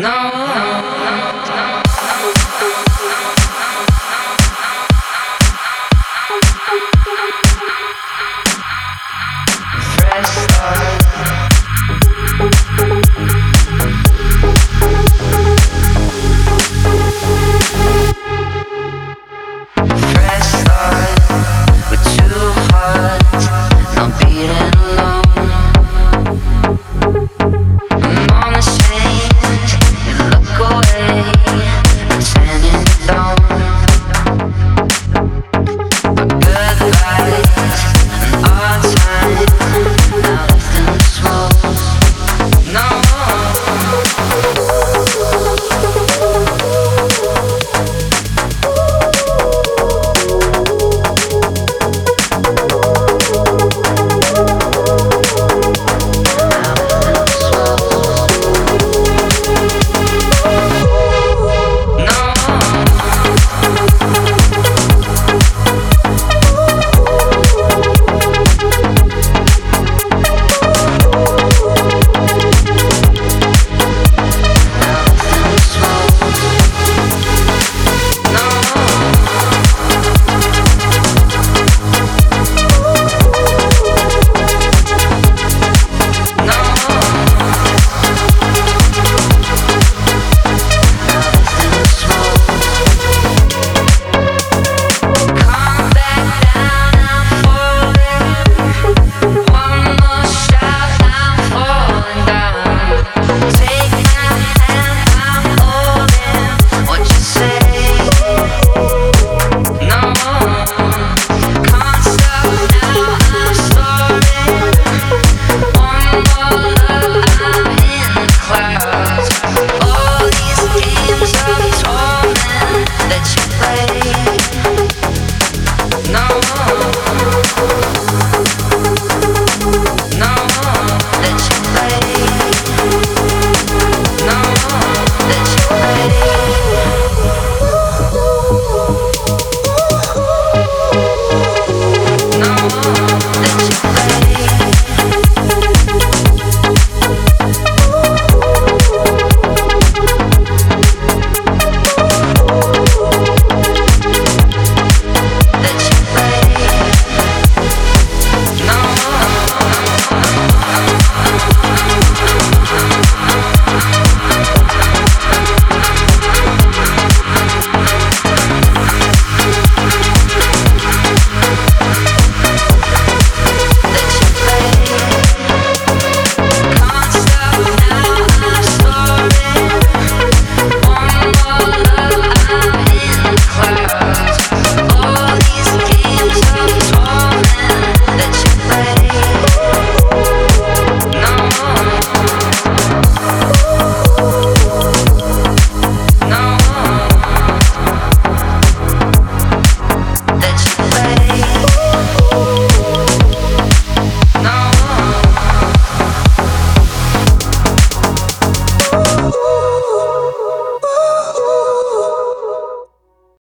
No,